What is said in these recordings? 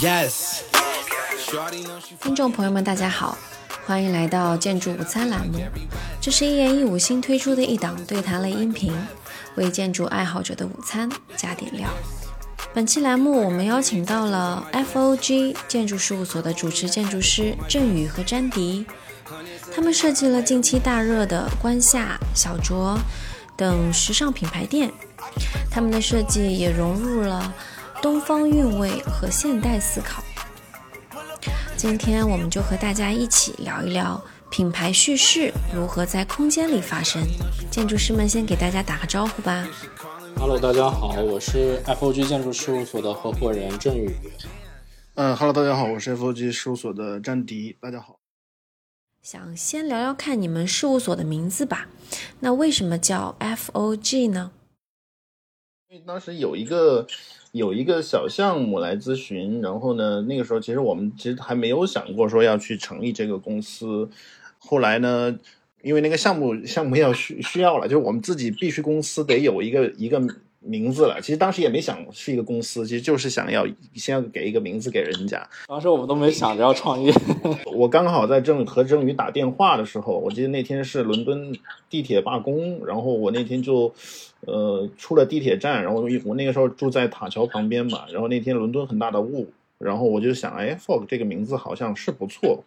Yes，听众朋友们，大家好，欢迎来到建筑午餐栏目。这是一言一五新推出的一档对谈类音频，为建筑爱好者的午餐加点料。本期栏目我们邀请到了 FOG 建筑事务所的主持建筑师郑宇和詹迪，他们设计了近期大热的关夏、小卓等时尚品牌店，他们的设计也融入了东方韵味和现代思考。今天我们就和大家一起聊一聊品牌叙事如何在空间里发生。建筑师们先给大家打个招呼吧。Hello，大家好，我是 FOG 建筑事务所的合伙人郑宇。嗯，Hello，大家好，我是 FOG 事务所的詹迪。大家好。想先聊聊看你们事务所的名字吧。那为什么叫 FOG 呢？因为当时有一个。有一个小项目来咨询，然后呢，那个时候其实我们其实还没有想过说要去成立这个公司。后来呢，因为那个项目项目要需需要了，就是我们自己必须公司得有一个一个。名字了，其实当时也没想是一个公司，其实就是想要先要给一个名字给人家。当时我们都没想着要创业。我刚好在郑和郑宇打电话的时候，我记得那天是伦敦地铁罢工，然后我那天就，呃，出了地铁站，然后我那个时候住在塔桥旁边嘛，然后那天伦敦很大的雾，然后我就想，哎，Fog 这个名字好像是不错，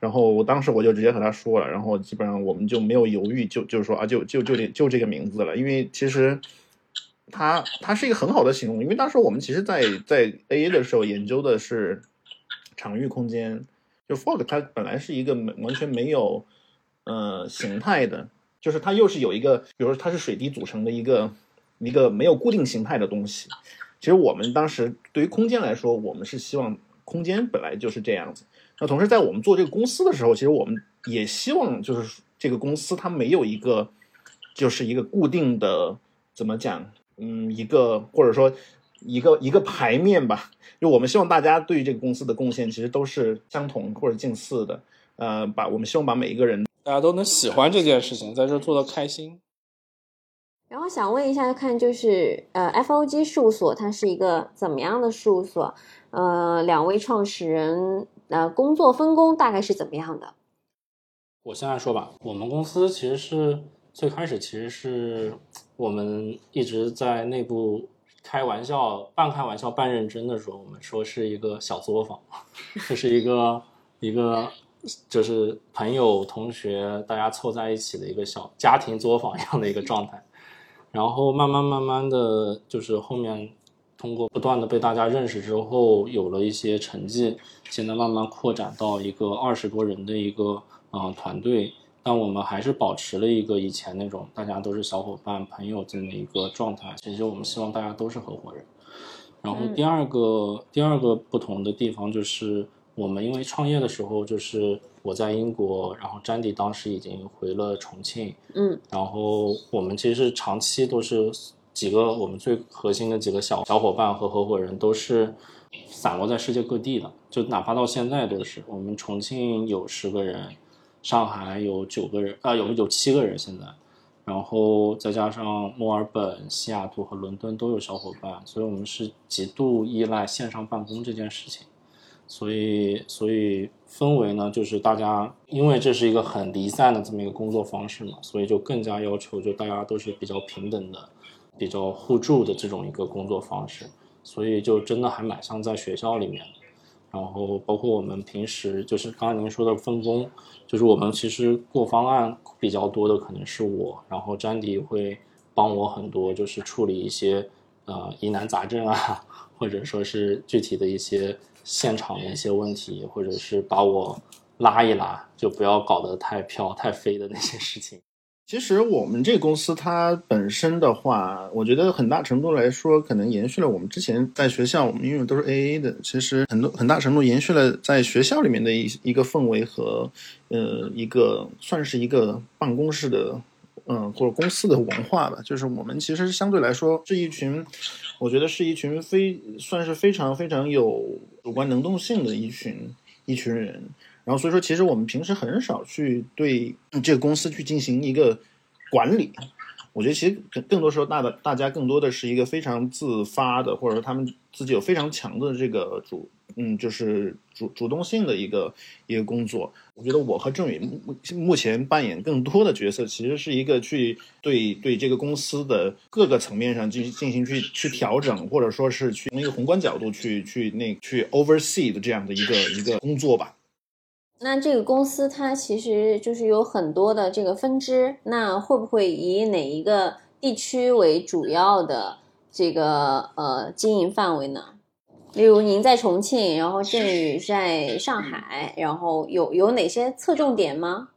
然后我当时我就直接和他说了，然后基本上我们就没有犹豫，就就是说啊，就就就这就这个名字了，因为其实。它它是一个很好的形容，因为当时我们其实，在在 A A 的时候研究的是场域空间，就 fog 它本来是一个没完全没有呃形态的，就是它又是有一个，比如说它是水滴组成的一个一个没有固定形态的东西。其实我们当时对于空间来说，我们是希望空间本来就是这样子。那同时在我们做这个公司的时候，其实我们也希望就是这个公司它没有一个就是一个固定的怎么讲？嗯，一个或者说一个一个牌面吧，就我们希望大家对于这个公司的贡献其实都是相同或者近似的。呃，把我们希望把每一个人大家都能喜欢这件事情，在这做的开心。然后想问一下，看就是呃，FOG 事务所它是一个怎么样的事务所？呃，两位创始人呃工作分工大概是怎么样的？我先来说吧，我们公司其实是最开始其实是。我们一直在内部开玩笑，半开玩笑半认真的说，我们说是一个小作坊，这是一个一个就是朋友同学大家凑在一起的一个小家庭作坊一样的一个状态。然后慢慢慢慢的就是后面通过不断的被大家认识之后，有了一些成绩，现在慢慢扩展到一个二十多人的一个啊团队。但我们还是保持了一个以前那种大家都是小伙伴、朋友这么一个状态。其实我们希望大家都是合伙人。然后第二个第二个不同的地方就是，我们因为创业的时候就是我在英国，然后詹迪当时已经回了重庆。嗯。然后我们其实长期都是几个我们最核心的几个小小伙伴和合伙人都是散落在世界各地的，就哪怕到现在都是。我们重庆有十个人。上海有九个人，啊，有有七个人现在，然后再加上墨尔本、西雅图和伦敦都有小伙伴，所以我们是极度依赖线上办公这件事情，所以所以氛围呢，就是大家因为这是一个很离散的这么一个工作方式嘛，所以就更加要求就大家都是比较平等的、比较互助的这种一个工作方式，所以就真的还蛮像在学校里面。然后包括我们平时就是刚刚您说的分工，就是我们其实过方案比较多的可能是我，然后詹迪会帮我很多，就是处理一些呃疑难杂症啊，或者说是具体的一些现场的一些问题，或者是把我拉一拉，就不要搞得太飘太飞的那些事情。其实我们这个公司它本身的话，我觉得很大程度来说，可能延续了我们之前在学校，我们因为都是 A A 的，其实很多很大程度延续了在学校里面的一一个氛围和呃一个算是一个办公室的嗯或者公司的文化吧。就是我们其实相对来说是一群，我觉得是一群非算是非常非常有主观能动性的一群一群人。然后所以说，其实我们平时很少去对这个公司去进行一个管理，我觉得其实更更多时候，大的大家更多的是一个非常自发的，或者说他们自己有非常强的这个主，嗯，就是主主动性的一个一个工作。我觉得我和郑宇目目前扮演更多的角色，其实是一个去对对这个公司的各个层面上进进行去去调整，或者说是去从一个宏观角度去去那去 oversee 的这样的一个一个工作吧。那这个公司它其实就是有很多的这个分支，那会不会以哪一个地区为主要的这个呃经营范围呢？例如您在重庆，然后振宇在上海，然后有有哪些侧重点吗？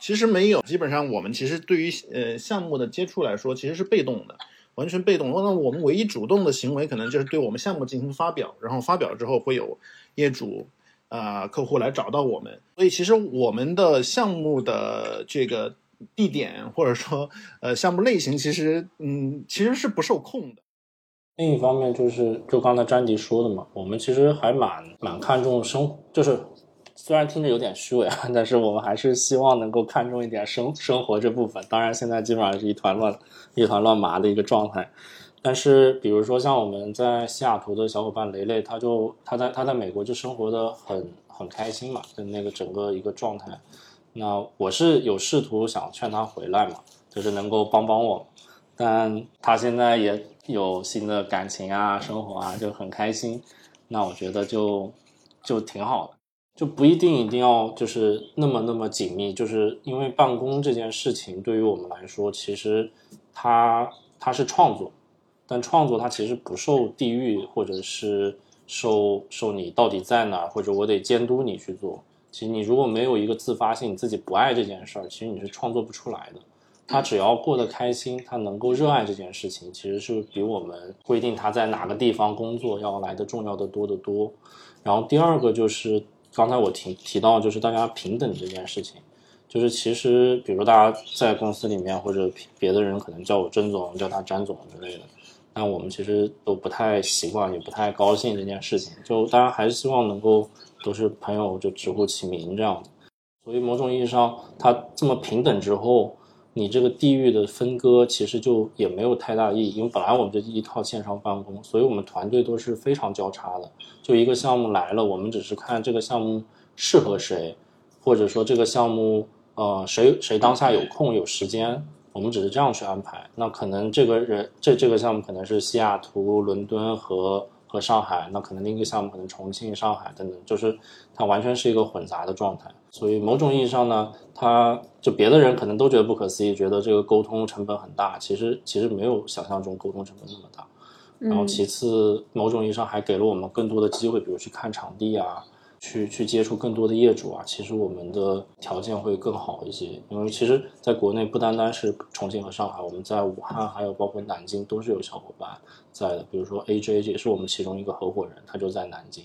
其实没有，基本上我们其实对于呃项目的接触来说，其实是被动的，完全被动。那我们唯一主动的行为，可能就是对我们项目进行发表，然后发表之后会有业主啊客户来找到我们。所以其实我们的项目的这个地点或者说呃项目类型，其实嗯其实是不受控的。另一方面就是，就刚才詹迪说的嘛，我们其实还蛮蛮看重生，就是虽然听着有点虚伪啊，但是我们还是希望能够看重一点生生活这部分。当然，现在基本上是一团乱，一团乱麻的一个状态。但是，比如说像我们在西雅图的小伙伴雷雷，他就他在他在美国就生活的很很开心嘛，就那个整个一个状态。那我是有试图想劝他回来嘛，就是能够帮帮我，但他现在也。有新的感情啊，生活啊，就很开心。那我觉得就就挺好的，就不一定一定要就是那么那么紧密。就是因为办公这件事情对于我们来说，其实它它是创作，但创作它其实不受地域或者是受受你到底在哪儿，或者我得监督你去做。其实你如果没有一个自发性，你自己不爱这件事儿，其实你是创作不出来的。他只要过得开心，他能够热爱这件事情，其实是比我们规定他在哪个地方工作要来的重要的多得多。然后第二个就是刚才我提提到，就是大家平等这件事情，就是其实比如大家在公司里面或者别的人可能叫我甄总，叫他詹总之类的，但我们其实都不太习惯，也不太高兴这件事情。就当然还是希望能够都是朋友，就直呼其名这样的。所以某种意义上，他这么平等之后。你这个地域的分割其实就也没有太大意义，因为本来我们这一套线上办公，所以我们团队都是非常交叉的。就一个项目来了，我们只是看这个项目适合谁，或者说这个项目呃谁谁当下有空有时间，我们只是这样去安排。那可能这个人这这个项目可能是西雅图、伦敦和和上海，那可能另一个项目可能重庆、上海等等，就是它完全是一个混杂的状态。所以某种意义上呢，他就别的人可能都觉得不可思议，觉得这个沟通成本很大。其实其实没有想象中沟通成本那么大。然后其次，某种意义上还给了我们更多的机会，比如去看场地啊，去去接触更多的业主啊。其实我们的条件会更好一些，因为其实在国内不单单是重庆和上海，我们在武汉还有包括南京都是有小伙伴在的。比如说 AJ 也是我们其中一个合伙人，他就在南京。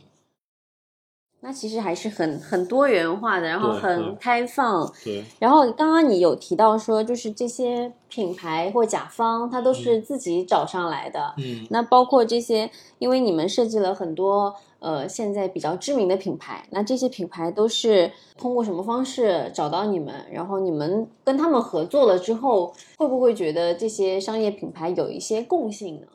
那其实还是很很多元化的，然后很开放。对。然后刚刚你有提到说，就是这些品牌或甲方，他都是自己找上来的。嗯。那包括这些，因为你们设计了很多呃现在比较知名的品牌，那这些品牌都是通过什么方式找到你们？然后你们跟他们合作了之后，会不会觉得这些商业品牌有一些共性呢？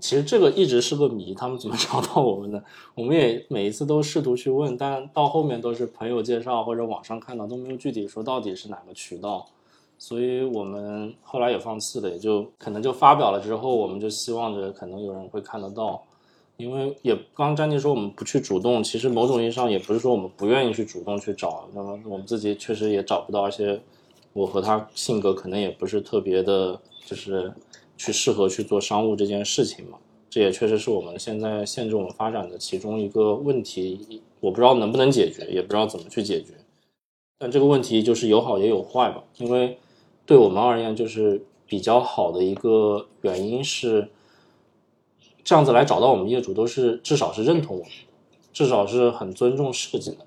其实这个一直是个谜，他们怎么找到我们的？我们也每一次都试图去问，但到后面都是朋友介绍或者网上看到，都没有具体说到底是哪个渠道，所以我们后来也放弃了，也就可能就发表了之后，我们就希望着可能有人会看得到，因为也刚刚詹妮说我们不去主动，其实某种意义上也不是说我们不愿意去主动去找，那么我们自己确实也找不到，而且我和他性格可能也不是特别的，就是。去适合去做商务这件事情嘛？这也确实是我们现在限制我们发展的其中一个问题。我不知道能不能解决，也不知道怎么去解决。但这个问题就是有好也有坏吧。因为对我们而言，就是比较好的一个原因是，这样子来找到我们业主都是至少是认同我们，至少是很尊重设计的。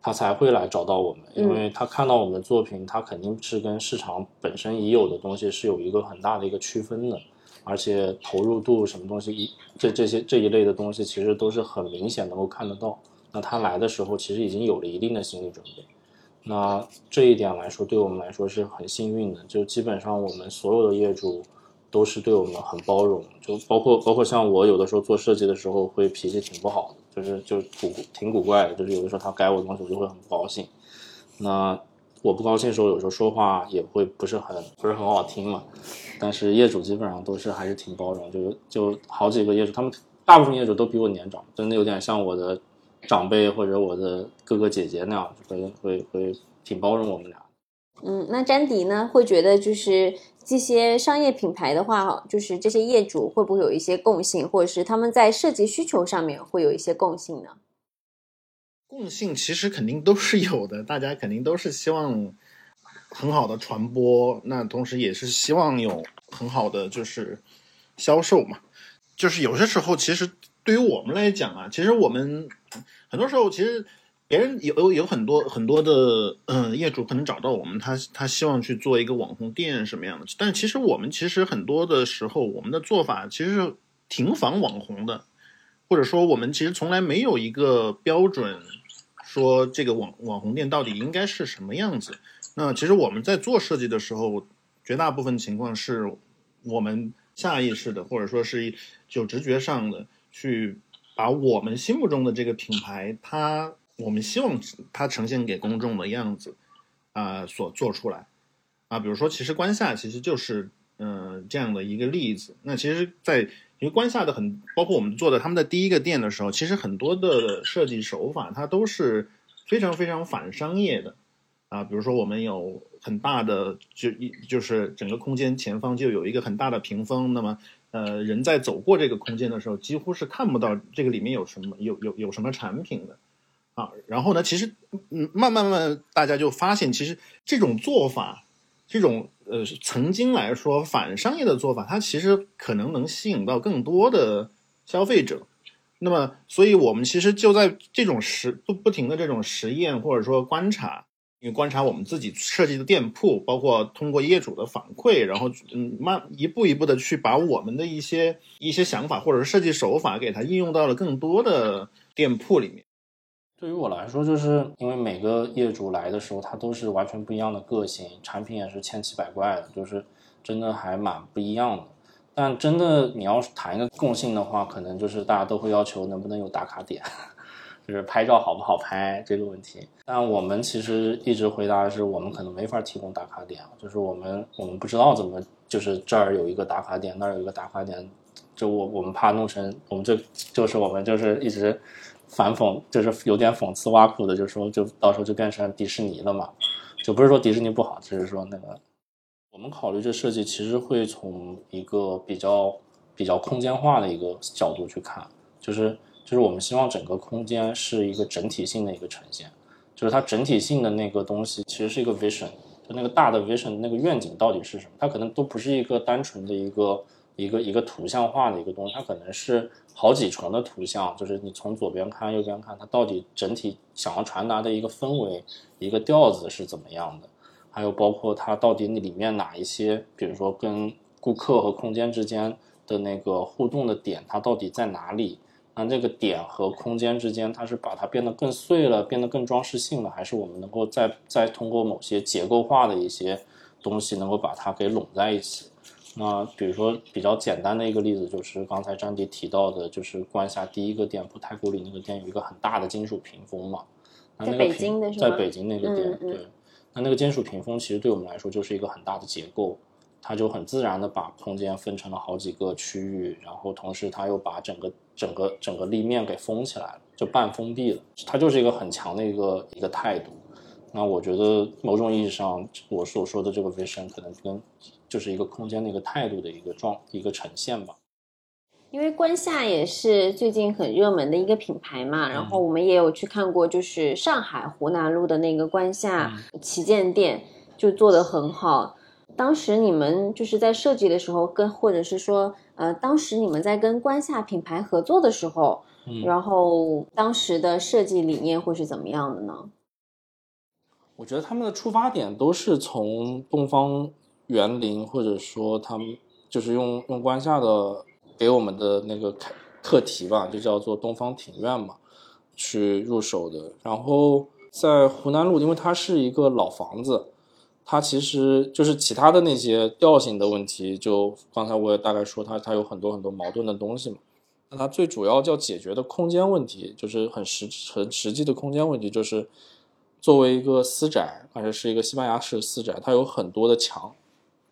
他才会来找到我们，因为他看到我们的作品，他肯定是跟市场本身已有的东西是有一个很大的一个区分的，而且投入度什么东西，一这这些这一类的东西，其实都是很明显能够看得到。那他来的时候，其实已经有了一定的心理准备，那这一点来说，对我们来说是很幸运的。就基本上我们所有的业主都是对我们很包容，就包括包括像我有的时候做设计的时候会脾气挺不好的，就是就古挺古怪的，就是有的时候他改我的东西，我就会很不高兴。那我不高兴的时候，有时候说话也会不是很不是很好听嘛。但是业主基本上都是还是挺包容，就就好几个业主，他们大部分业主都比我年长，真的有点像我的。长辈或者我的哥哥姐姐那样，会会会挺包容我们俩。嗯，那詹迪呢？会觉得就是这些商业品牌的话，就是这些业主会不会有一些共性，或者是他们在设计需求上面会有一些共性呢？共性其实肯定都是有的，大家肯定都是希望很好的传播，那同时也是希望有很好的就是销售嘛。就是有些时候其实。对于我们来讲啊，其实我们很多时候，其实别人有有有很多很多的嗯业主可能找到我们，他他希望去做一个网红店什么样的，但其实我们其实很多的时候，我们的做法其实是挺仿网红的，或者说我们其实从来没有一个标准说这个网网红店到底应该是什么样子。那其实我们在做设计的时候，绝大部分情况是我们下意识的，或者说是就直觉上的。去把我们心目中的这个品牌，它我们希望它呈现给公众的样子，啊，所做出来，啊，比如说，其实关夏其实就是嗯这样的一个例子。那其实，在因为关夏的很，包括我们做的他们的第一个店的时候，其实很多的设计手法它都是非常非常反商业的，啊，比如说我们有很大的就一就是整个空间前方就有一个很大的屏风，那么。呃，人在走过这个空间的时候，几乎是看不到这个里面有什么有有有什么产品的，啊，然后呢，其实嗯，慢慢慢，大家就发现，其实这种做法，这种呃，曾经来说反商业的做法，它其实可能能吸引到更多的消费者。那么，所以我们其实就在这种实不不停的这种实验或者说观察。因为观察我们自己设计的店铺，包括通过业主的反馈，然后嗯，慢一步一步的去把我们的一些一些想法或者是设计手法给它应用到了更多的店铺里面。对于我来说，就是因为每个业主来的时候，他都是完全不一样的个性，产品也是千奇百怪的，就是真的还蛮不一样的。但真的你要谈一个共性的话，可能就是大家都会要求能不能有打卡点。就是拍照好不好拍这个问题，但我们其实一直回答是我们可能没法提供打卡点，就是我们我们不知道怎么，就是这儿有一个打卡点，那儿有一个打卡点，就我我们怕弄成我们这就是我们就是一直反讽，就是有点讽刺挖苦的，就说就到时候就变成迪士尼了嘛，就不是说迪士尼不好，只是说那个我们考虑这设计其实会从一个比较比较空间化的一个角度去看，就是。就是我们希望整个空间是一个整体性的一个呈现，就是它整体性的那个东西其实是一个 vision，就那个大的 vision 那个愿景到底是什么？它可能都不是一个单纯的一个一个一个图像化的一个东西，它可能是好几重的图像，就是你从左边看右边看，它到底整体想要传达的一个氛围、一个调子是怎么样的？还有包括它到底里面哪一些，比如说跟顾客和空间之间的那个互动的点，它到底在哪里？那这个点和空间之间，它是把它变得更碎了，变得更装饰性了，还是我们能够再再通过某些结构化的一些东西，能够把它给拢在一起？那比如说比较简单的一个例子，就是刚才张迪提到的，就是关下第一个店铺太古里那个店有一个很大的金属屏风嘛？在北京的是在北京那个店，对。那那个金属屏风其实对我们来说就是一个很大的结构。它就很自然的把空间分成了好几个区域，然后同时它又把整个整个整个立面给封起来了，就半封闭了。它就是一个很强的一个一个态度。那我觉得某种意义上，我所说的这个 vision 可能跟就是一个空间的一个态度的一个状一个呈现吧。因为观夏也是最近很热门的一个品牌嘛，然后我们也有去看过，就是上海湖南路的那个观夏旗舰店，就做的很好。当时你们就是在设计的时候，跟或者是说，呃，当时你们在跟观夏品牌合作的时候，然后当时的设计理念会是怎么样的呢？我觉得他们的出发点都是从东方园林，或者说他们就是用用关夏的给我们的那个课题吧，就叫做东方庭院嘛，去入手的。然后在湖南路，因为它是一个老房子，它其实就是其他的那些调性的问题，就刚才我也大概说，它它有很多很多矛盾的东西嘛。那它最主要要解决的空间问题，就是很实很实际的空间问题，就是作为一个私宅，而且是一个西班牙式私宅，它有很多的墙，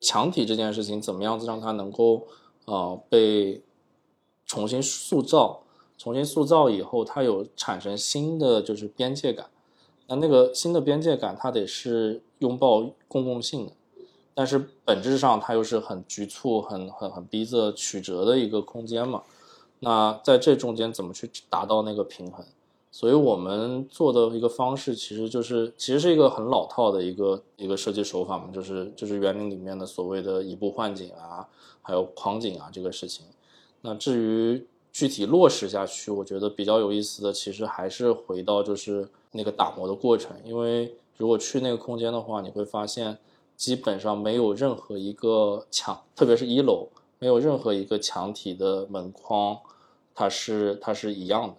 墙体这件事情怎么样子让它能够呃被重新塑造，重新塑造以后，它有产生新的就是边界感。那那个新的边界感，它得是拥抱公共性的，但是本质上它又是很局促、很很很逼仄、曲折的一个空间嘛。那在这中间怎么去达到那个平衡？所以我们做的一个方式，其实就是其实是一个很老套的一个一个设计手法嘛，就是就是园林里面的所谓的移步换景啊，还有框景啊这个事情。那至于具体落实下去，我觉得比较有意思的，其实还是回到就是那个打磨的过程。因为如果去那个空间的话，你会发现基本上没有任何一个墙，特别是一楼，没有任何一个墙体的门框，它是它是一样的。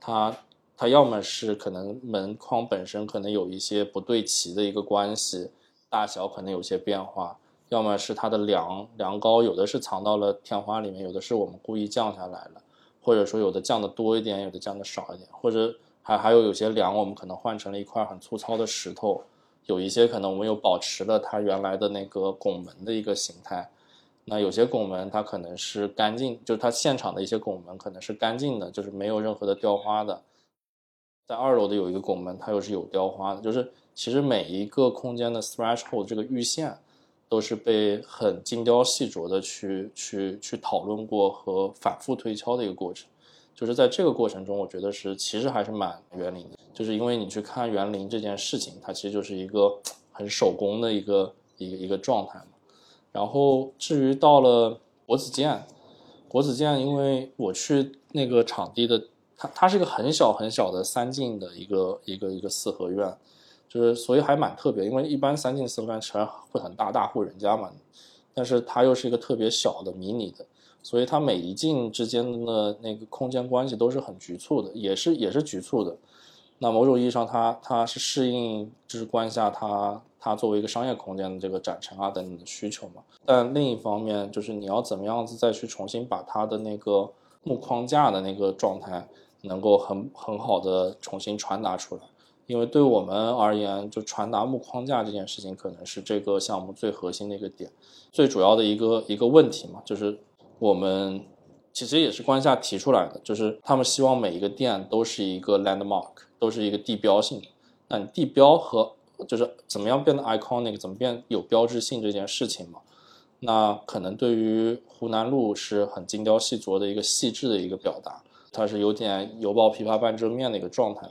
它它要么是可能门框本身可能有一些不对齐的一个关系，大小可能有些变化。要么是它的梁梁高，有的是藏到了天花里面，有的是我们故意降下来了。或者说有的降的多一点，有的降的少一点，或者还还有有些梁我们可能换成了一块很粗糙的石头，有一些可能我们又保持了它原来的那个拱门的一个形态。那有些拱门它可能是干净，就是它现场的一些拱门可能是干净的，就是没有任何的雕花的。在二楼的有一个拱门，它又是有雕花的，就是其实每一个空间的 threshold 这个预线。都是被很精雕细琢的去去去讨论过和反复推敲的一个过程，就是在这个过程中，我觉得是其实还是蛮园林的，就是因为你去看园林这件事情，它其实就是一个很手工的一个一个一个状态嘛。然后至于到了国子监，国子监，因为我去那个场地的，它它是一个很小很小的三进的一个一个一个四合院。就是所以还蛮特别，因为一般三进四合院其实会很大大户人家嘛，但是它又是一个特别小的迷你的，所以它每一进之间的那个空间关系都是很局促的，也是也是局促的。那某种意义上，它它是适应就是关下它它作为一个商业空间的这个展陈啊等等的需求嘛。但另一方面，就是你要怎么样子再去重新把它的那个木框架的那个状态能够很很好的重新传达出来。因为对我们而言，就传达木框架这件事情，可能是这个项目最核心的一个点，最主要的一个一个问题嘛，就是我们其实也是关下提出来的，就是他们希望每一个店都是一个 landmark，都是一个地标性的。那你地标和就是怎么样变得 iconic，怎么变有标志性这件事情嘛，那可能对于湖南路是很精雕细琢的一个细致的一个表达，它是有点犹抱琵琶半遮面的一个状态。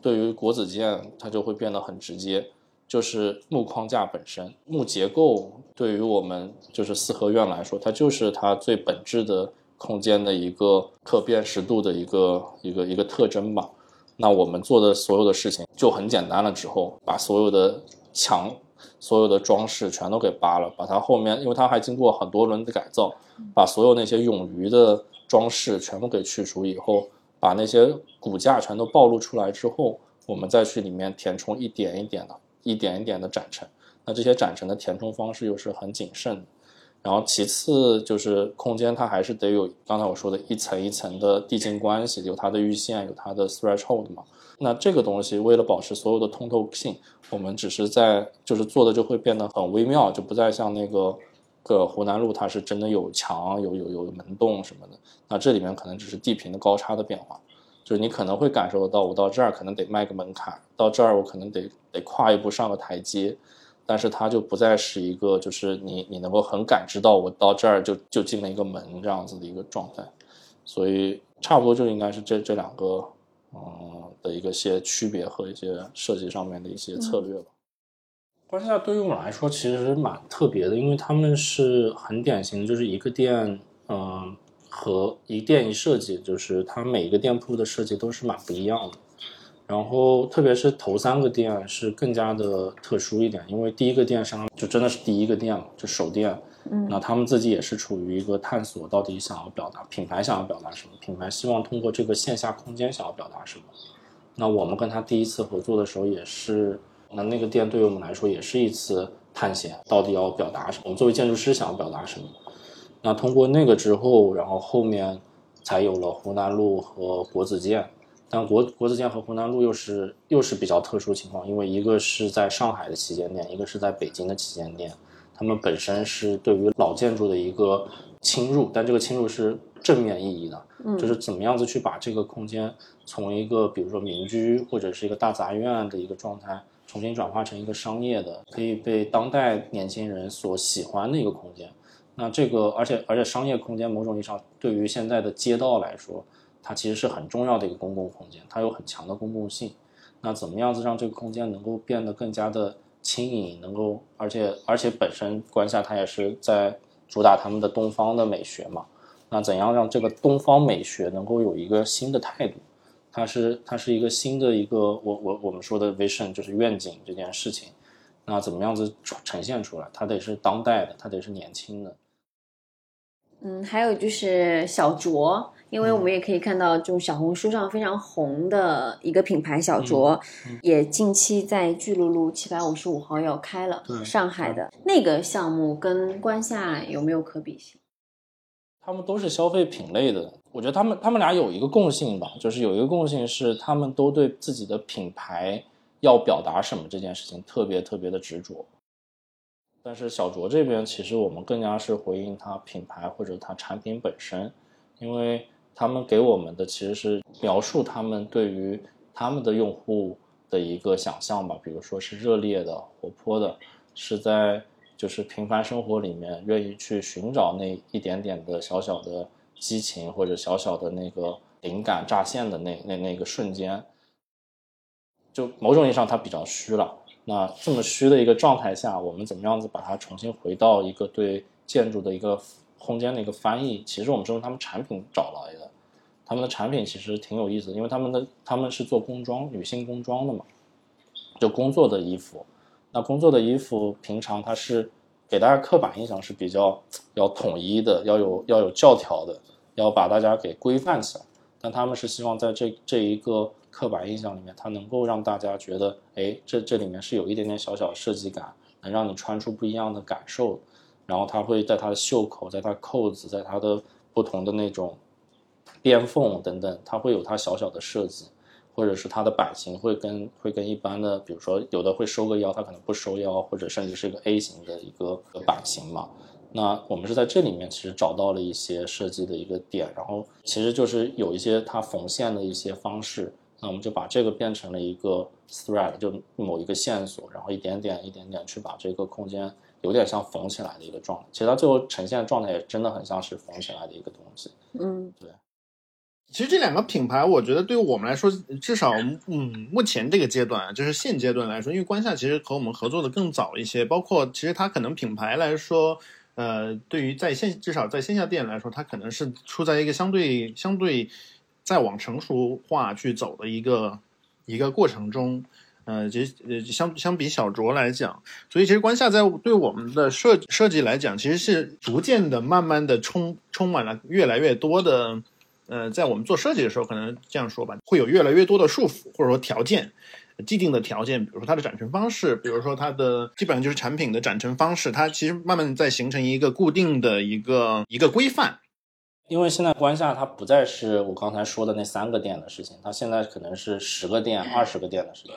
对于国子监，它就会变得很直接，就是木框架本身，木结构对于我们就是四合院来说，它就是它最本质的空间的一个可辨识度的一个一个一个特征吧。那我们做的所有的事情就很简单了，之后把所有的墙、所有的装饰全都给扒了，把它后面，因为它还经过很多轮的改造，把所有那些冗余的装饰全部给去除以后。把那些骨架全都暴露出来之后，我们再去里面填充一点一点的、一点一点的展陈。那这些展陈的填充方式又是很谨慎的。然后其次就是空间，它还是得有刚才我说的一层一层的递进关系，有它的预线，有它的 threshold 嘛。那这个东西为了保持所有的通透性，我们只是在就是做的就会变得很微妙，就不再像那个。个湖南路它是真的有墙有有有门洞什么的，那这里面可能只是地平的高差的变化，就是你可能会感受得到，我到这儿可能得迈个门槛，到这儿我可能得得跨一步上个台阶，但是它就不再是一个就是你你能够很感知到我到这儿就就进了一个门这样子的一个状态，所以差不多就应该是这这两个嗯的一个些区别和一些设计上面的一些策略吧。关下对于我来说其实蛮特别的，因为他们是很典型的，就是一个店，嗯，和一店一设计，就是它每一个店铺的设计都是蛮不一样的。然后特别是头三个店是更加的特殊一点，因为第一个电商就真的是第一个店了，就首店，嗯，那他们自己也是处于一个探索，到底想要表达品牌想要表达什么，品牌希望通过这个线下空间想要表达什么。那我们跟他第一次合作的时候也是，那那个店对于我们来说也是一次探险，到底要表达什么？我们作为建筑师想要表达什么？那通过那个之后，然后后面才有了湖南路和国子监。但国国子监和湖南路又是又是比较特殊情况，因为一个是在上海的旗舰店，一个是在北京的旗舰店，他们本身是对于老建筑的一个侵入，但这个侵入是正面意义的，就是怎么样子去把这个空间从一个比如说民居或者是一个大杂院的一个状态，重新转化成一个商业的，可以被当代年轻人所喜欢的一个空间。那这个，而且而且商业空间某种意义上对于现在的街道来说。它其实是很重要的一个公共空间，它有很强的公共性。那怎么样子让这个空间能够变得更加的轻盈，能够而且而且本身关下它也是在主打他们的东方的美学嘛。那怎样让这个东方美学能够有一个新的态度？它是它是一个新的一个我我我们说的 vision 就是愿景这件事情。那怎么样子呈现出来？它得是当代的，它得是年轻的。嗯，还有就是小卓。因为我们也可以看到，就小红书上非常红的一个品牌小卓，也近期在巨鹿路七百五十五号要开了。上海的那个项目跟关夏有没有可比性？他们都是消费品类的，我觉得他们他们俩有一个共性吧，就是有一个共性是他们都对自己的品牌要表达什么这件事情特别特别的执着。但是小卓这边其实我们更加是回应他品牌或者他产品本身，因为。他们给我们的其实是描述他们对于他们的用户的一个想象吧，比如说是热烈的、活泼的，是在就是平凡生活里面愿意去寻找那一点点的小小的激情或者小小的那个灵感乍现的那那那个瞬间，就某种意义上它比较虚了。那这么虚的一个状态下，我们怎么样子把它重新回到一个对建筑的一个空间的一个翻译？其实我们是用他们产品找来的。他们的产品其实挺有意思的，因为他们的他们是做工装，女性工装的嘛，就工作的衣服。那工作的衣服，平常它是给大家刻板印象是比较要统一的，要有要有教条的，要把大家给规范起来。但他们是希望在这这一个刻板印象里面，它能够让大家觉得，哎，这这里面是有一点点小小设计感，能让你穿出不一样的感受。然后它会在它的袖口，在它扣子，在它的不同的那种。边缝等等，它会有它小小的设计，或者是它的版型会跟会跟一般的，比如说有的会收个腰，它可能不收腰，或者甚至是一个 A 型的一个版型嘛。那我们是在这里面其实找到了一些设计的一个点，然后其实就是有一些它缝线的一些方式，那我们就把这个变成了一个 thread，就某一个线索，然后一点点一点点去把这个空间有点像缝起来的一个状态。其实它最后呈现的状态也真的很像是缝起来的一个东西。嗯，对。其实这两个品牌，我觉得对于我们来说，至少嗯，目前这个阶段，就是现阶段来说，因为关夏其实和我们合作的更早一些，包括其实它可能品牌来说，呃，对于在线至少在线下店来说，它可能是处在一个相对相对再往成熟化去走的一个一个过程中，呃，其实呃相相比小卓来讲，所以其实关夏在对我们的设设计来讲，其实是逐渐的、慢慢的充充满了越来越多的。呃，在我们做设计的时候，可能这样说吧，会有越来越多的束缚或者说条件，既定的条件，比如说它的展陈方式，比如说它的基本上就是产品的展陈方式，它其实慢慢在形成一个固定的一个一个规范。因为现在关下它不再是我刚才说的那三个店的事情，它现在可能是十个店、二十个店的事情。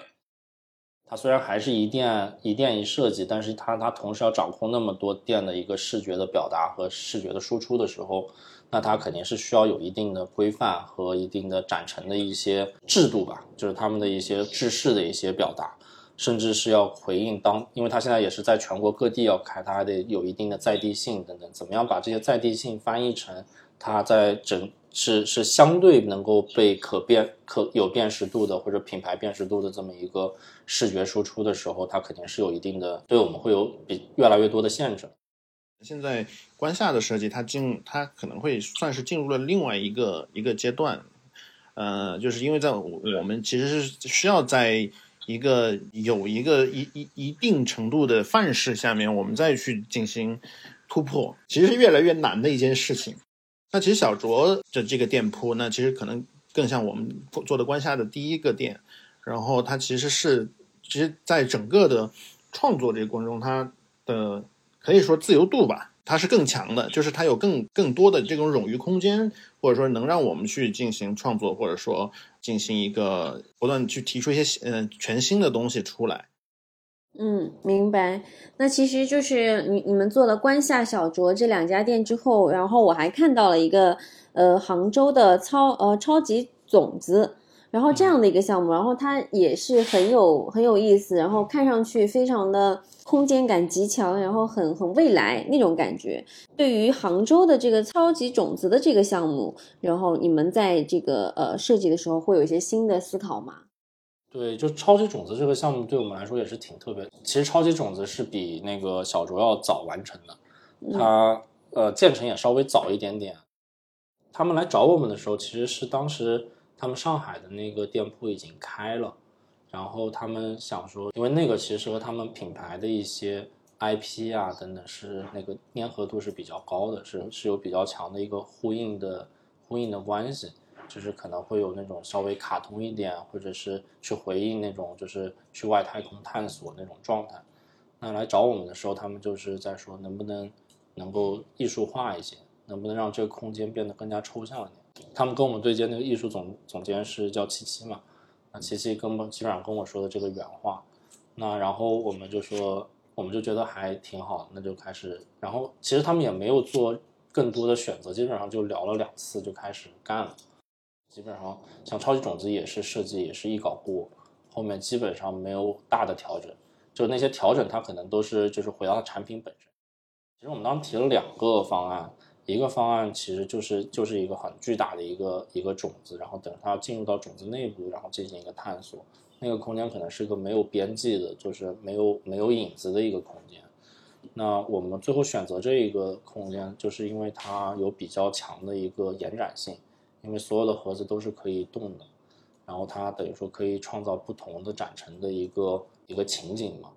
它虽然还是一店一店一设计，但是它它同时要掌控那么多店的一个视觉的表达和视觉的输出的时候。那它肯定是需要有一定的规范和一定的展陈的一些制度吧，就是他们的一些制式的一些表达，甚至是要回应当，因为它现在也是在全国各地要开，它还得有一定的在地性等等，怎么样把这些在地性翻译成它在整是是相对能够被可辨可有辨识度的或者品牌辨识度的这么一个视觉输出的时候，它肯定是有一定的对我们会有比越来越多的限制。现在关下的设计，它进它可能会算是进入了另外一个一个阶段，呃，就是因为在我们其实是需要在一个有一个一一一定程度的范式下面，我们再去进行突破，其实越来越难的一件事情。那其实小卓的这个店铺，那其实可能更像我们做的关下的第一个店。然后它其实是，其实在整个的创作这个过程中，它的可以说自由度吧，它是更强的，就是它有更更多的这种冗余空间，或者说能让我们去进行创作，或者说进行一个不断去提出一些嗯全新的东西出来。嗯，明白。那其实就是你你们做了关下小酌这两家店之后，然后我还看到了一个呃杭州的超呃超级种子，然后这样的一个项目，然后它也是很有很有意思，然后看上去非常的空间感极强，然后很很未来那种感觉。对于杭州的这个超级种子的这个项目，然后你们在这个呃设计的时候会有一些新的思考吗？对，就超级种子这个项目对我们来说也是挺特别。其实超级种子是比那个小卓要早完成的，它呃建成也稍微早一点点。他们来找我们的时候，其实是当时他们上海的那个店铺已经开了，然后他们想说，因为那个其实和他们品牌的一些 IP 啊等等是那个粘合度是比较高的，是是有比较强的一个呼应的呼应的关系。就是可能会有那种稍微卡通一点，或者是去回应那种就是去外太空探索那种状态。那来找我们的时候，他们就是在说能不能能够艺术化一些，能不能让这个空间变得更加抽象一点。他们跟我们对接那个艺术总总监是叫七七嘛，那七七根本基本上跟我说的这个原话。那然后我们就说，我们就觉得还挺好，那就开始。然后其实他们也没有做更多的选择，基本上就聊了两次就开始干了。基本上像超级种子也是设计也是一稿过，后面基本上没有大的调整，就那些调整它可能都是就是回到产品本身。其实我们当时提了两个方案，一个方案其实就是就是一个很巨大的一个一个种子，然后等它进入到种子内部，然后进行一个探索。那个空间可能是个没有边际的，就是没有没有影子的一个空间。那我们最后选择这一个空间，就是因为它有比较强的一个延展性。因为所有的盒子都是可以动的，然后它等于说可以创造不同的展陈的一个一个情景嘛。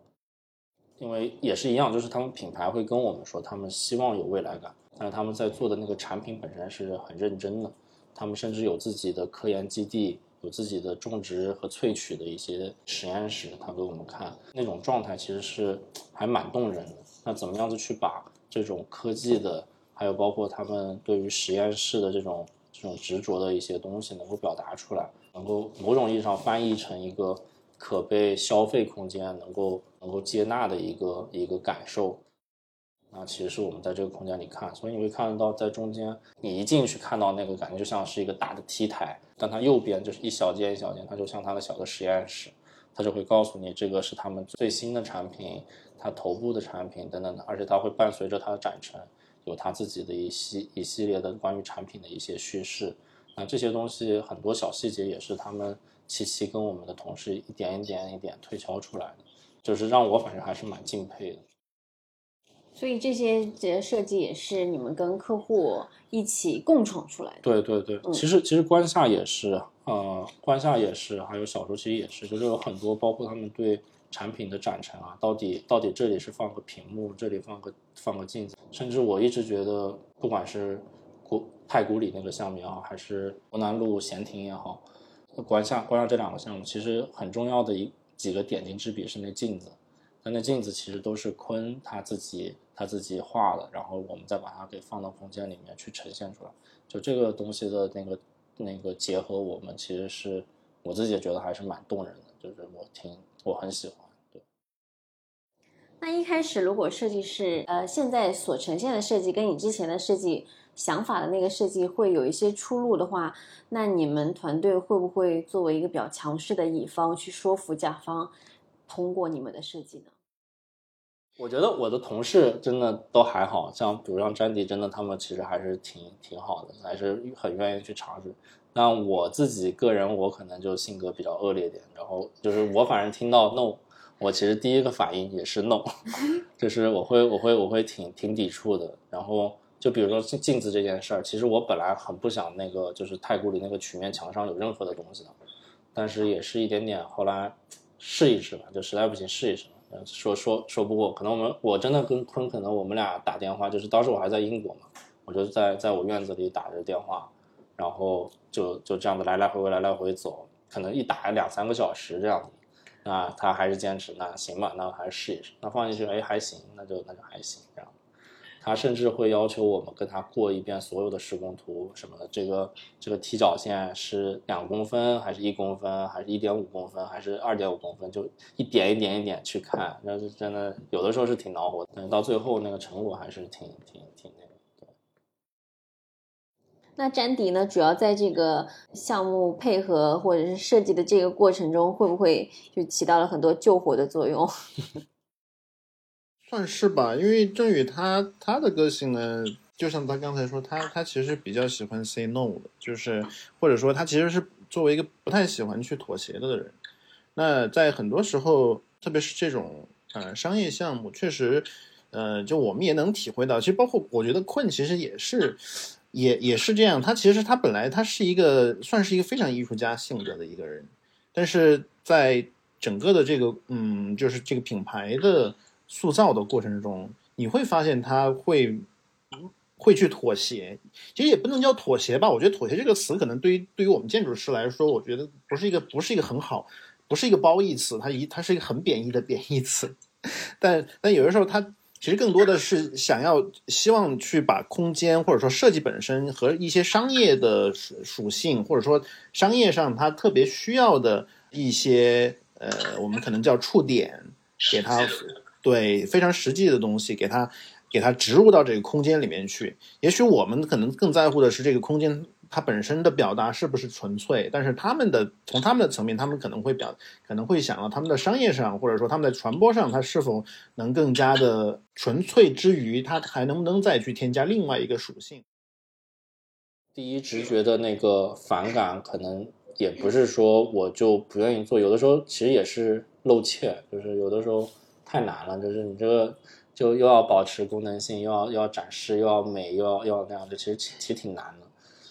因为也是一样，就是他们品牌会跟我们说，他们希望有未来感，但是他们在做的那个产品本身是很认真的，他们甚至有自己的科研基地，有自己的种植和萃取的一些实验室，他给我们看那种状态，其实是还蛮动人的。那怎么样子去把这种科技的，还有包括他们对于实验室的这种。这种执着的一些东西能够表达出来，能够某种意义上翻译成一个可被消费空间能够能够接纳的一个一个感受。那其实是我们在这个空间里看，所以你会看得到，在中间你一进去看到那个感觉就像是一个大的 T 台，但它右边就是一小间一小间，它就像它的小的实验室，它就会告诉你这个是他们最新的产品，它头部的产品等等的，而且它会伴随着它的展陈。有他自己的一系一系列的关于产品的一些叙事，那这些东西很多小细节也是他们七七跟我们的同事一点一点一点推敲出来的，就是让我反正还是蛮敬佩的。所以这些这些设计也是你们跟客户一起共创出来的。对对对，其实其实关夏也是，呃，关夏也是，还有小周其实也是，就是有很多包括他们对。产品的展陈啊，到底到底这里是放个屏幕，这里放个放个镜子，甚至我一直觉得，不管是古太古里那个项目也好，还是湖南路闲庭也好，关夏关夏这两个项目，其实很重要的一几个点睛之笔是那镜子，那那镜子其实都是坤他自己他自己画的，然后我们再把它给放到空间里面去呈现出来，就这个东西的那个那个结合，我们其实是我自己也觉得还是蛮动人的，就是我挺我很喜欢。那一开始，如果设计师呃现在所呈现的设计跟你之前的设计想法的那个设计会有一些出入的话，那你们团队会不会作为一个比较强势的乙方去说服甲方通过你们的设计呢？我觉得我的同事真的都还好像，比如像詹迪，真的他们其实还是挺挺好的，还是很愿意去尝试。那我自己个人，我可能就性格比较恶劣点，然后就是我反正听到 no。我其实第一个反应也是 no，就是我会我会我会挺挺抵触的。然后就比如说镜镜子这件事儿，其实我本来很不想那个就是太古里那个曲面墙上有任何的东西的，但是也是一点点，后来试一试吧，就实在不行试一试。说说说不过，可能我们我真的跟坤可能我们俩打电话，就是当时我还在英国嘛，我就在在我院子里打着电话，然后就就这样子来来回回来来回走，可能一打两三个小时这样子。那他还是坚持，那行吧，那还是试一试。那放进去，哎，还行，那就那就还行。他甚至会要求我们跟他过一遍所有的施工图什么的，这个这个踢脚线是两公分还是一公分，还是一点五公分还是二点五公分，就一点一点一点去看，那是真的有的时候是挺恼火的，但到最后那个成果还是挺挺挺那个。对。那詹迪呢？主要在这个项目配合或者是设计的这个过程中，会不会就起到了很多救火的作用？算是吧，因为郑宇他他的个性呢，就像他刚才说，他他其实比较喜欢 say no 的，就是或者说他其实是作为一个不太喜欢去妥协的人。那在很多时候，特别是这种呃商业项目，确实，呃，就我们也能体会到，其实包括我觉得困其实也是也也是这样，他其实他本来他是一个算是一个非常艺术家性格的一个人，但是在整个的这个嗯，就是这个品牌的。塑造的过程中，你会发现他会会去妥协，其实也不能叫妥协吧。我觉得妥协这个词可能对于对于我们建筑师来说，我觉得不是一个不是一个很好，不是一个褒义词，它一它是一个很贬义的 贬义词。但但有的时候，他其实更多的是想要希望去把空间或者说设计本身和一些商业的属性，或者说商业上它特别需要的一些呃，我们可能叫触点，给它。对，非常实际的东西，给它给它植入到这个空间里面去。也许我们可能更在乎的是这个空间它本身的表达是不是纯粹，但是他们的从他们的层面，他们可能会表可能会想到他们的商业上，或者说他们在传播上，它是否能更加的纯粹之余，它还能不能再去添加另外一个属性？第一直觉的那个反感，可能也不是说我就不愿意做，有的时候其实也是露怯，就是有的时候。太难了，就是你这个就又要保持功能性，又要又要展示，又要美，又要又要那样，就其实其实挺难的。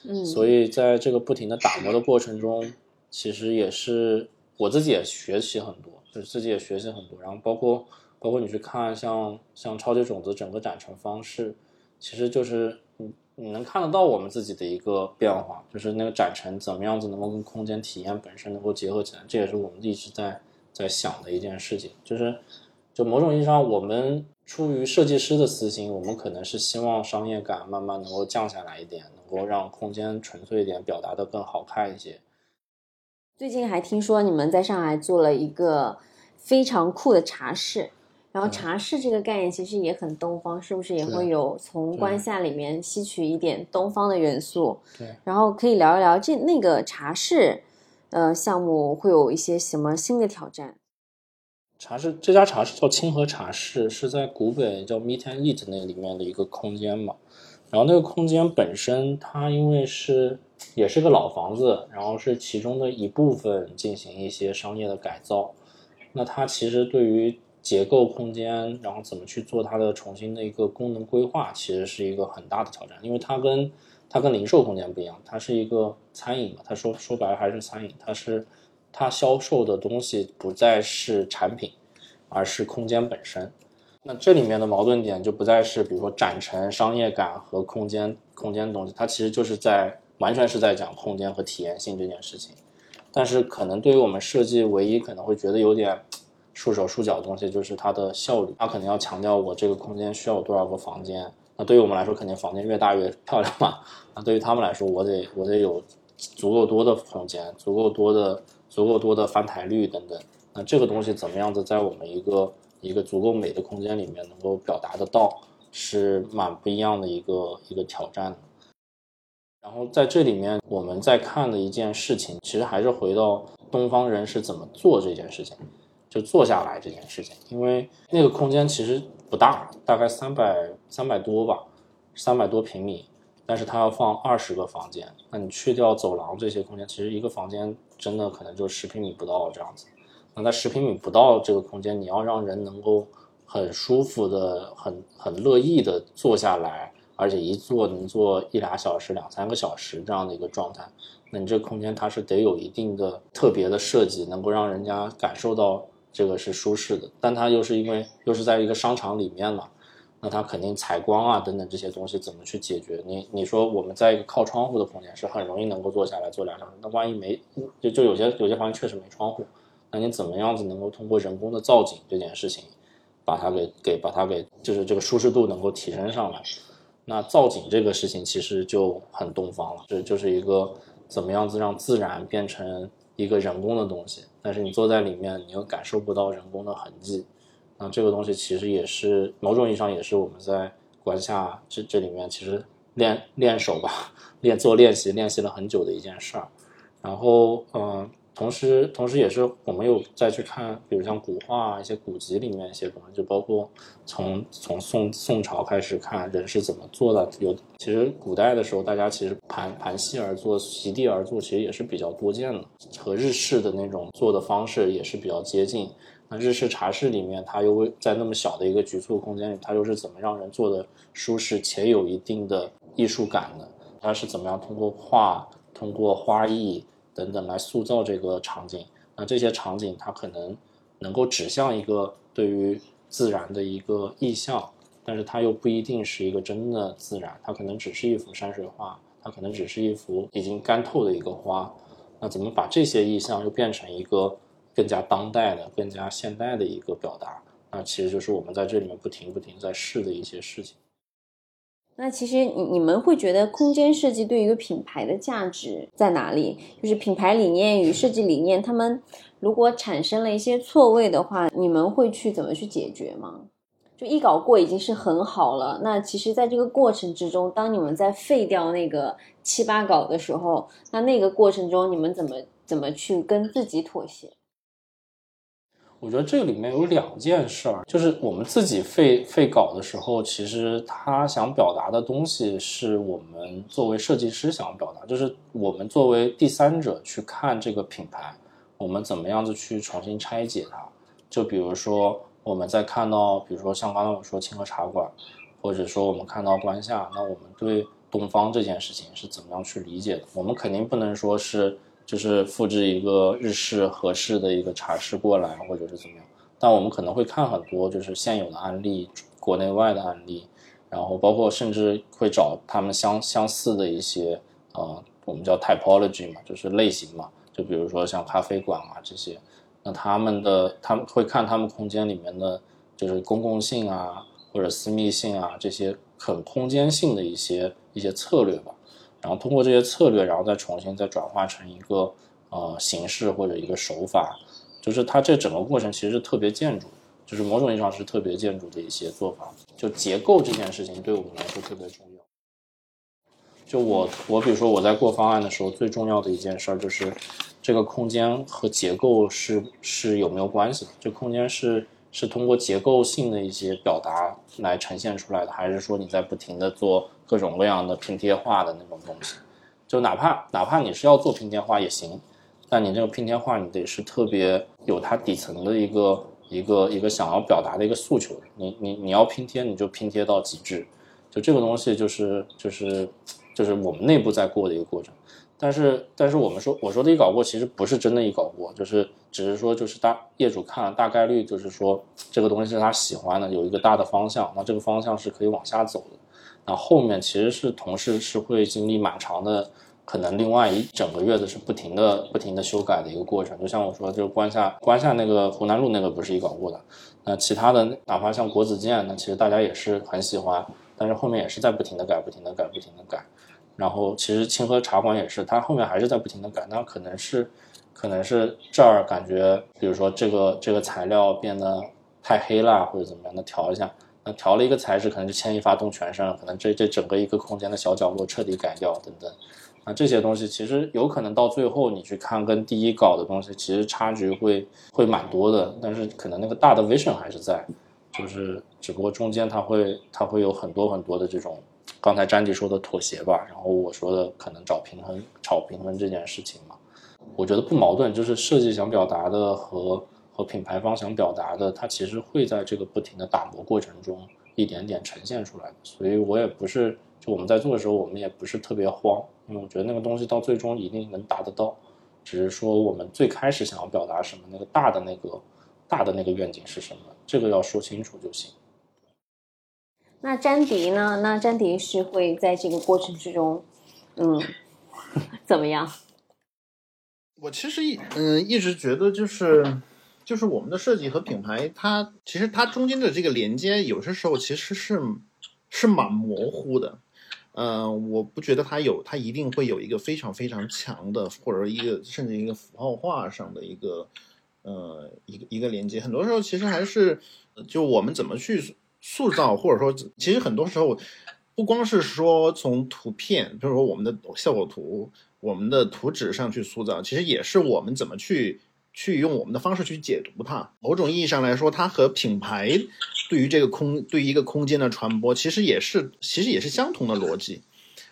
嗯，所以在这个不停的打磨的过程中，其实也是我自己也学习很多，就是自己也学习很多。然后包括包括你去看像像超级种子整个展陈方式，其实就是你你能看得到我们自己的一个变化，就是那个展陈怎么样子能够跟空间体验本身能够结合起来，这也是我们一直在在想的一件事情，就是。就某种意义上，我们出于设计师的私心，我们可能是希望商业感慢慢能够降下来一点，能够让空间纯粹一点，表达的更好看一些。最近还听说你们在上海做了一个非常酷的茶室，然后茶室这个概念其实也很东方，是不是也会有从关下里面吸取一点东方的元素？对。然后可以聊一聊这那个茶室，呃，项目会有一些什么新的挑战？茶室这家茶室叫清河茶室，是在古北叫 Meet and Eat 那里面的一个空间嘛。然后那个空间本身，它因为是也是个老房子，然后是其中的一部分进行一些商业的改造。那它其实对于结构空间，然后怎么去做它的重新的一个功能规划，其实是一个很大的挑战。因为它跟它跟零售空间不一样，它是一个餐饮嘛。它说说白了还是餐饮，它是。它销售的东西不再是产品，而是空间本身。那这里面的矛盾点就不再是，比如说展陈、商业感和空间空间的东西，它其实就是在完全是在讲空间和体验性这件事情。但是可能对于我们设计，唯一可能会觉得有点束手束脚的东西，就是它的效率。它可能要强调我这个空间需要有多少个房间。那对于我们来说，肯定房间越大越漂亮嘛。那对于他们来说，我得我得有足够多的空间，足够多的。足够多的翻台率等等，那这个东西怎么样子在我们一个一个足够美的空间里面能够表达得到，是蛮不一样的一个一个挑战。然后在这里面，我们在看的一件事情，其实还是回到东方人是怎么做这件事情，就坐下来这件事情。因为那个空间其实不大，大概三百三百多吧，三百多平米。但是它要放二十个房间，那你去掉走廊这些空间，其实一个房间真的可能就十平米不到这样子。那在十平米不到这个空间，你要让人能够很舒服的、很很乐意的坐下来，而且一坐能坐一俩小时、两三个小时这样的一个状态，那你这空间它是得有一定的特别的设计，能够让人家感受到这个是舒适的。但它又是因为又是在一个商场里面了。那它肯定采光啊等等这些东西怎么去解决？你你说我们在一个靠窗户的空间是很容易能够坐下来做两小时，那万一没就就有些有些房间确实没窗户，那你怎么样子能够通过人工的造景这件事情，把它给给把它给就是这个舒适度能够提升上来？那造景这个事情其实就很东方了，这就是一个怎么样子让自然变成一个人工的东西，但是你坐在里面你又感受不到人工的痕迹。那这个东西其实也是某种意义上也是我们在关下这这里面其实练练手吧，练做练习练习了很久的一件事儿。然后嗯，同时同时也是我们有再去看，比如像古画一些古籍里面一些东西，就包括从从宋宋朝开始看人是怎么做的。有其实古代的时候，大家其实盘盘膝而坐、席地而坐，其实也是比较多见的，和日式的那种做的方式也是比较接近。日式茶室里面，它又在那么小的一个局促空间里，它又是怎么让人坐的舒适且有一定的艺术感的？它是怎么样通过画、通过花艺等等来塑造这个场景？那这些场景它可能能够指向一个对于自然的一个意象，但是它又不一定是一个真的自然，它可能只是一幅山水画，它可能只是一幅已经干透的一个花。那怎么把这些意象又变成一个？更加当代的、更加现代的一个表达，那其实就是我们在这里面不停不停在试的一些事情。那其实你你们会觉得空间设计对于一个品牌的价值在哪里？就是品牌理念与设计理念，他们如果产生了一些错位的话，你们会去怎么去解决吗？就一稿过已经是很好了，那其实在这个过程之中，当你们在废掉那个七八稿的时候，那那个过程中你们怎么怎么去跟自己妥协？我觉得这里面有两件事儿，就是我们自己废废稿的时候，其实他想表达的东西是我们作为设计师想表达，就是我们作为第三者去看这个品牌，我们怎么样子去重新拆解它。就比如说我们在看到，比如说像刚才我说清河茶馆，或者说我们看到关下，那我们对东方这件事情是怎么样去理解的？我们肯定不能说是。就是复制一个日式合适的一个茶室过来，或者是怎么样？但我们可能会看很多就是现有的案例，国内外的案例，然后包括甚至会找他们相相似的一些呃，我们叫 typology 嘛，就是类型嘛。就比如说像咖啡馆啊这些，那他们的他们会看他们空间里面的，就是公共性啊或者私密性啊这些很空间性的一些一些策略吧。然后通过这些策略，然后再重新再转化成一个呃形式或者一个手法，就是它这整个过程其实是特别建筑，就是某种意义上是特别建筑的一些做法。就结构这件事情对我们来说特别重要。就我我比如说我在过方案的时候，最重要的一件事儿就是这个空间和结构是是有没有关系的？这空间是是通过结构性的一些表达来呈现出来的，还是说你在不停的做？各种各样的拼贴画的那种东西，就哪怕哪怕你是要做拼贴画也行，但你这个拼贴画你得是特别有它底层的一个一个一个想要表达的一个诉求。你你你要拼贴你就拼贴到极致，就这个东西就是就是就是我们内部在过的一个过程。但是但是我们说我说的一稿过其实不是真的一稿过，就是只是说就是大业主看了大概率就是说这个东西是他喜欢的，有一个大的方向，那这个方向是可以往下走的。那后面其实是同事是会经历蛮长的，可能另外一整个月的是不停的不停的修改的一个过程。就像我说，就关下关下那个湖南路那个不是一稿过的，那其他的哪怕像国子监，那其实大家也是很喜欢，但是后面也是在不停的改，不停的改，不停的改。然后其实清河茶馆也是，它后面还是在不停的改。那可能是可能是这儿感觉，比如说这个这个材料变得太黑了，或者怎么样，那调一下。那调了一个材质，可能就牵一发动全身。可能这这整个一个空间的小角落彻底改掉等等。那这些东西其实有可能到最后你去看，跟第一稿的东西其实差距会会蛮多的。但是可能那个大的 vision 还是在，就是只不过中间它会它会有很多很多的这种，刚才詹迪说的妥协吧，然后我说的可能找平衡、找平衡这件事情嘛，我觉得不矛盾，就是设计想表达的和。和品牌方想表达的，它其实会在这个不停的打磨过程中一点点呈现出来。所以我也不是，就我们在做的时候，我们也不是特别慌，因为我觉得那个东西到最终一定能达得到，只是说我们最开始想要表达什么，那个大的那个大的那个愿景是什么，这个要说清楚就行。那詹迪呢？那詹迪是会在这个过程之中，嗯，怎么样？我其实一嗯一直觉得就是就是我们的设计和品牌，它其实它中间的这个连接，有些时候其实是是蛮模糊的。嗯，我不觉得它有，它一定会有一个非常非常强的，或者一个甚至一个符号化上的一个呃一个一个连接。很多时候其实还是就我们怎么去塑造，或者说其实很多时候不光是说从图片，比如说我们的效果图。我们的图纸上去塑造，其实也是我们怎么去去用我们的方式去解读它。某种意义上来说，它和品牌对于这个空对于一个空间的传播，其实也是其实也是相同的逻辑。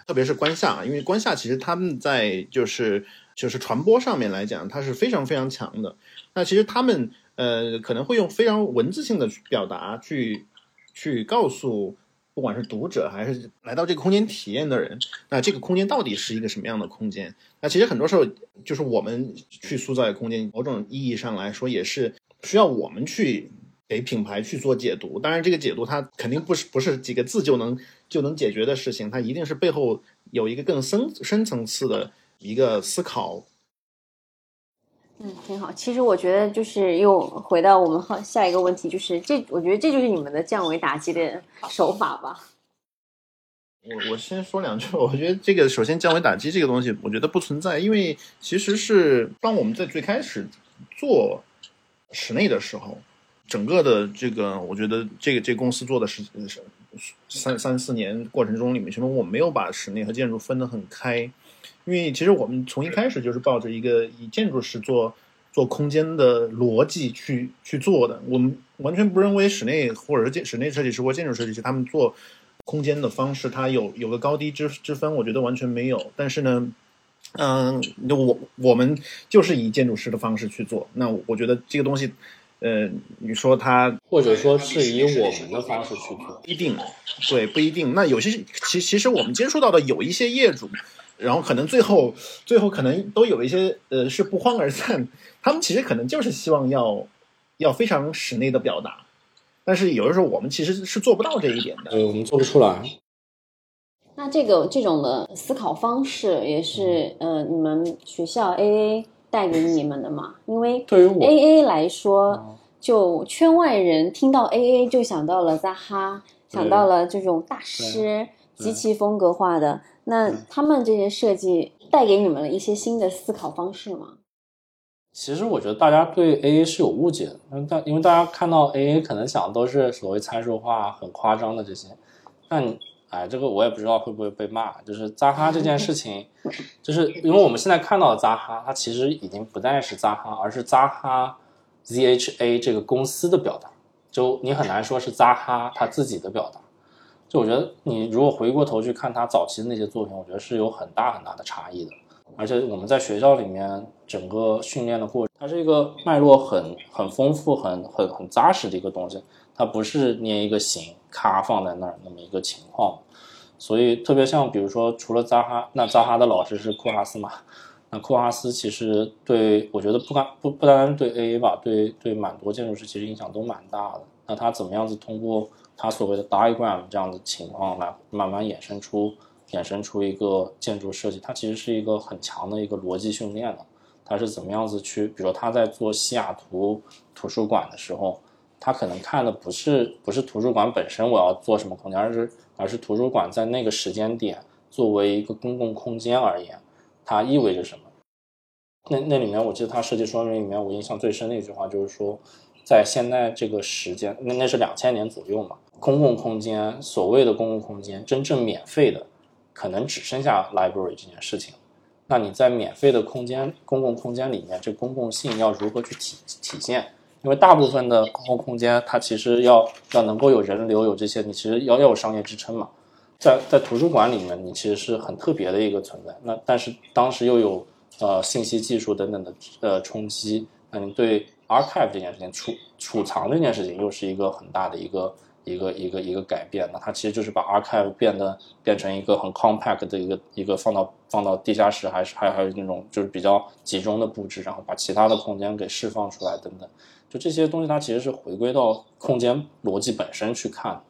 特别是观夏，因为观夏其实他们在就是就是传播上面来讲，它是非常非常强的。那其实他们呃可能会用非常文字性的表达去去告诉。不管是读者还是来到这个空间体验的人，那这个空间到底是一个什么样的空间？那其实很多时候就是我们去塑造一个空间，某种意义上来说也是需要我们去给品牌去做解读。当然，这个解读它肯定不是不是几个字就能就能解决的事情，它一定是背后有一个更深深层次的一个思考。嗯，挺好。其实我觉得，就是又回到我们好下一个问题，就是这，我觉得这就是你们的降维打击的手法吧。我我先说两句，我觉得这个首先降维打击这个东西，我觉得不存在，因为其实是当我们在最开始做室内的时候，整个的这个，我觉得这个这公司做的是是三三四年过程中里面，其实我没有把室内和建筑分得很开。因为其实我们从一开始就是抱着一个以建筑师做做空间的逻辑去去做的，我们完全不认为室内或者是建室内设计师或建筑设计师他们做空间的方式，它有有个高低之之分，我觉得完全没有。但是呢，嗯，我我们就是以建筑师的方式去做，那我觉得这个东西，呃，你说他或者说是以我们的方式去做，不一定，对，不一定。那有些其其实我们接触到的有一些业主。然后可能最后，最后可能都有一些呃是不欢而散。他们其实可能就是希望要要非常室内的表达，但是有的时候我们其实是做不到这一点的。对，我们做不出来。那这个这种的思考方式也是呃你们学校 AA 带给你们的嘛？因为对于我 AA 来说，就圈外人听到 AA 就想到了扎哈，想到了这种大师极其风格化的。那他们这些设计带给你们了一些新的思考方式吗？其实我觉得大家对 AA 是有误解的，但因为大家看到 AA 可能想的都是所谓参数化、很夸张的这些。但哎，这个我也不知道会不会被骂。就是扎哈这件事情，就是因为我们现在看到的扎哈，它其实已经不再是扎哈，而是扎哈 ZHA 这个公司的表达。就你很难说是扎哈他自己的表达。就我觉得，你如果回过头去看他早期的那些作品，我觉得是有很大很大的差异的。而且我们在学校里面整个训练的过程，它是一个脉络很很丰富、很很很扎实的一个东西。它不是捏一个形，咔放在那儿那么一个情况。所以特别像比如说，除了扎哈，那扎哈的老师是库哈斯嘛？那库哈斯其实对我觉得不干不不单单对 AA 吧，对对蛮多建筑师其实影响都蛮大的。那他怎么样子通过？它所谓的 diagram 这样的情况来慢慢衍生出衍生出一个建筑设计，它其实是一个很强的一个逻辑训练的。它是怎么样子去，比如说他在做西雅图图书馆的时候，他可能看的不是不是图书馆本身我要做什么空间，而是而是图书馆在那个时间点作为一个公共空间而言，它意味着什么？那那里面我记得他设计说明里面我印象最深的一句话就是说，在现在这个时间，那那是两千年左右嘛。公共空间，所谓的公共空间，真正免费的，可能只剩下 library 这件事情。那你在免费的空间、公共空间里面，这公共性要如何去体体现？因为大部分的公共空间，它其实要要能够有人流，有这些，你其实要要有商业支撑嘛。在在图书馆里面，你其实是很特别的一个存在。那但是当时又有呃信息技术等等的呃冲击，那你对 archive 这件事情储储藏这件事情，又是一个很大的一个。一个一个一个改变，那它其实就是把 archive 变得变成一个很 compact 的一个一个放到放到地下室，还是还还有那种就是比较集中的布置，然后把其他的空间给释放出来等等，就这些东西它其实是回归到空间逻辑本身去看。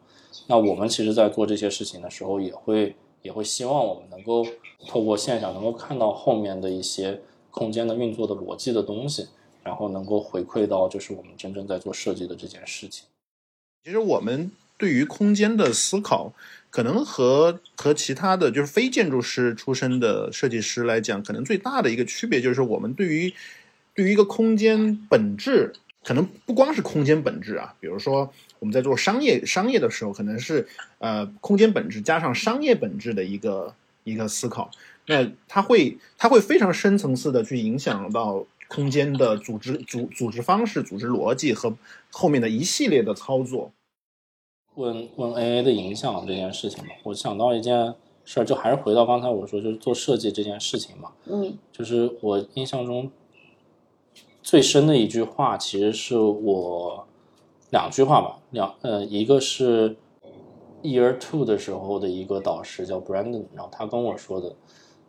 那我们其实，在做这些事情的时候，也会也会希望我们能够透过现象，能够看到后面的一些空间的运作的逻辑的东西，然后能够回馈到就是我们真正在做设计的这件事情。其实我们对于空间的思考，可能和和其他的就是非建筑师出身的设计师来讲，可能最大的一个区别就是我们对于对于一个空间本质，可能不光是空间本质啊，比如说我们在做商业商业的时候，可能是呃空间本质加上商业本质的一个一个思考，那它会它会非常深层次的去影响到空间的组织组组织方式、组织逻辑和后面的一系列的操作。问问 AA 的影响这件事情嘛，我想到一件事儿，就还是回到刚才我说，就是做设计这件事情嘛，嗯就是我印象中最深的一句话，其实是我两句话吧，两呃，一个是 Year Two 的时候的一个导师叫 Brandon，然后他跟我说的，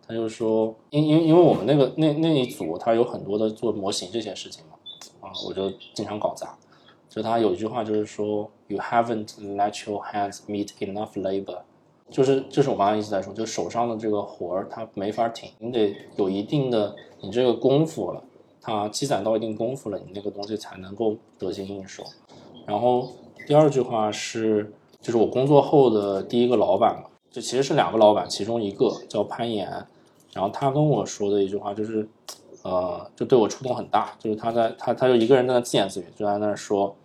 他就说，因因因为我们那个那那一组他有很多的做模型这些事情嘛，啊，我就经常搞砸。就他有一句话就是说，You haven't let your hands meet enough labor，就是就是我刚才一直在说，就手上的这个活儿它没法停，你得有一定的你这个功夫了，它积攒到一定功夫了，你那个东西才能够得心应手。然后第二句话是，就是我工作后的第一个老板嘛，就其实是两个老板，其中一个叫潘岩，然后他跟我说的一句话就是，呃，就对我触动很大，就是他在他他就一个人在那自言自语，就在那说，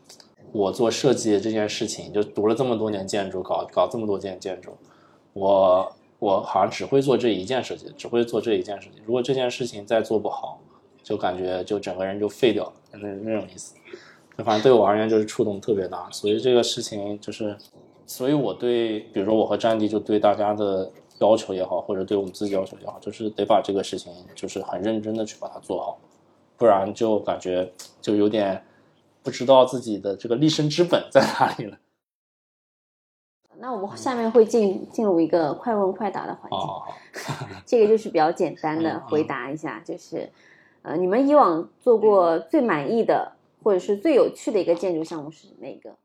我做设计这件事情，就读了这么多年建筑，搞搞这么多件建筑，我我好像只会做这一件设计，只会做这一件事情。如果这件事情再做不好，就感觉就整个人就废掉了，那那种意思。就反正对我而言就是触动特别大，所以这个事情就是，所以我对，比如说我和战地就对大家的要求也好，或者对我们自己要求也好，就是得把这个事情就是很认真的去把它做好，不然就感觉就有点不知道自己的这个立身之本在哪里了。那我们下面会进进入一个快问快答的环节，哦，这个就是比较简单的回答一下，就是呃，你们以往做过最满意的或者是最有趣的一个建筑项目是哪个？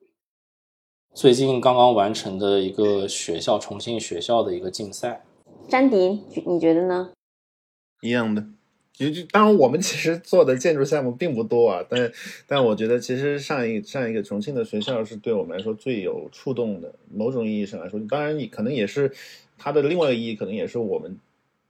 最近刚刚完成的一个学校重庆学校的一个竞赛，詹迪，你觉得呢？一样的。其实，当然，我们其实做的建筑项目并不多啊，但但我觉得，其实上一上一个重庆的学校是对我们来说最有触动的。某种意义上来说，当然你，可能也是它的另外一个意义，可能也是我们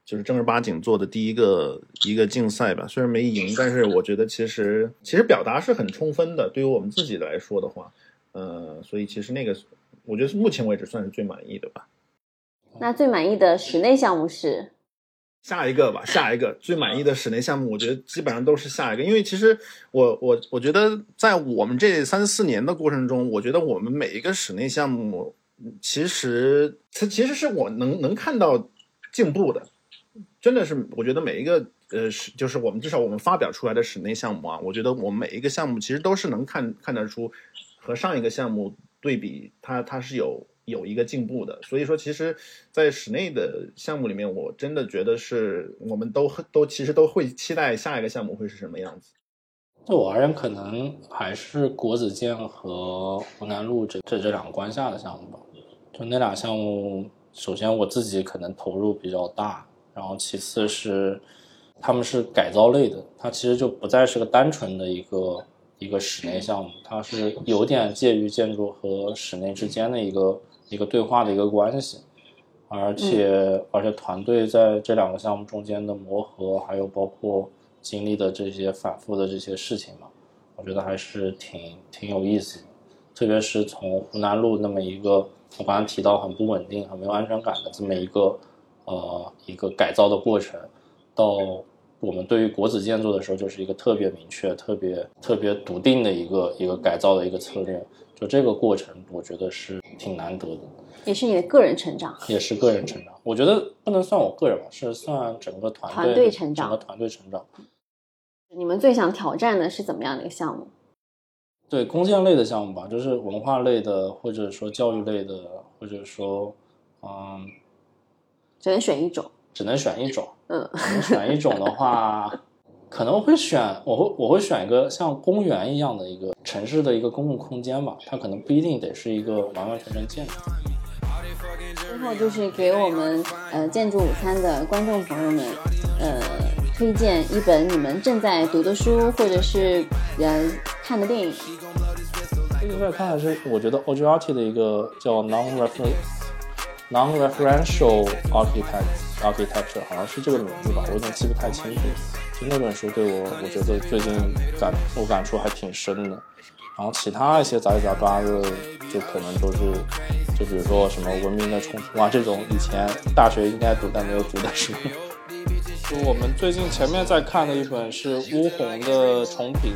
就是正儿八经做的第一个一个竞赛吧。虽然没赢，但是我觉得其实其实表达是很充分的。对于我们自己来说的话，呃，所以其实那个我觉得是目前为止算是最满意的吧。那最满意的室内项目是？下一个吧，下一个最满意的室内项目，我觉得基本上都是下一个，因为其实我我我觉得在我们这三四年的过程中，我觉得我们每一个室内项目，其实它其实是我能能看到进步的，真的是我觉得每一个呃是就是我们至少我们发表出来的室内项目啊，我觉得我们每一个项目其实都是能看看得出和上一个项目对比，它它是有。有一个进步的，所以说，其实，在室内的项目里面，我真的觉得是我们都都其实都会期待下一个项目会是什么样子。对我而言，可能还是国子监和湖南路这这这两个关下的项目吧。就那俩项目，首先我自己可能投入比较大，然后其次是他们是改造类的，它其实就不再是个单纯的一个一个室内项目，它是有点介于建筑和室内之间的一个。一个对话的一个关系，而且、嗯、而且团队在这两个项目中间的磨合，还有包括经历的这些反复的这些事情嘛，我觉得还是挺挺有意思的。特别是从湖南路那么一个我刚才提到很不稳定、很没有安全感的这么一个呃一个改造的过程，到我们对于国子监做的时候，就是一个特别明确、特别特别笃定的一个一个改造的一个策略。就这个过程，我觉得是挺难得的，也是你的个人成长，也是个人成长。我觉得不能算我个人吧，是算整个团队团队成长，整个团队成长。你们最想挑战的是怎么样的一个项目？对弓箭类的项目吧，就是文化类的，或者说教育类的，或者说，嗯，只能选一种，只能选一种。嗯，选一种的话，可能会选，我会我会选一个像公园一样的一个城市的一个公共空间吧，它可能不一定得是一个完完全全建筑。最后就是给我们呃建筑午餐的观众朋友们，呃推荐一本你们正在读的书或者是呃看的电影。最近在看的是我觉得 o g i a t i 的一个叫 Non-Refer Non-Referential Architect Architecture，好像是这个名字吧，我有点记不太清楚。就那本书对我，我觉得最近感我感触还挺深的。然后其他一些杂七杂八的，就可能都是，就比如说什么文明的冲突啊这种以前大学应该读但没有读的书。就我们最近前面在看的一本是乌红的重评。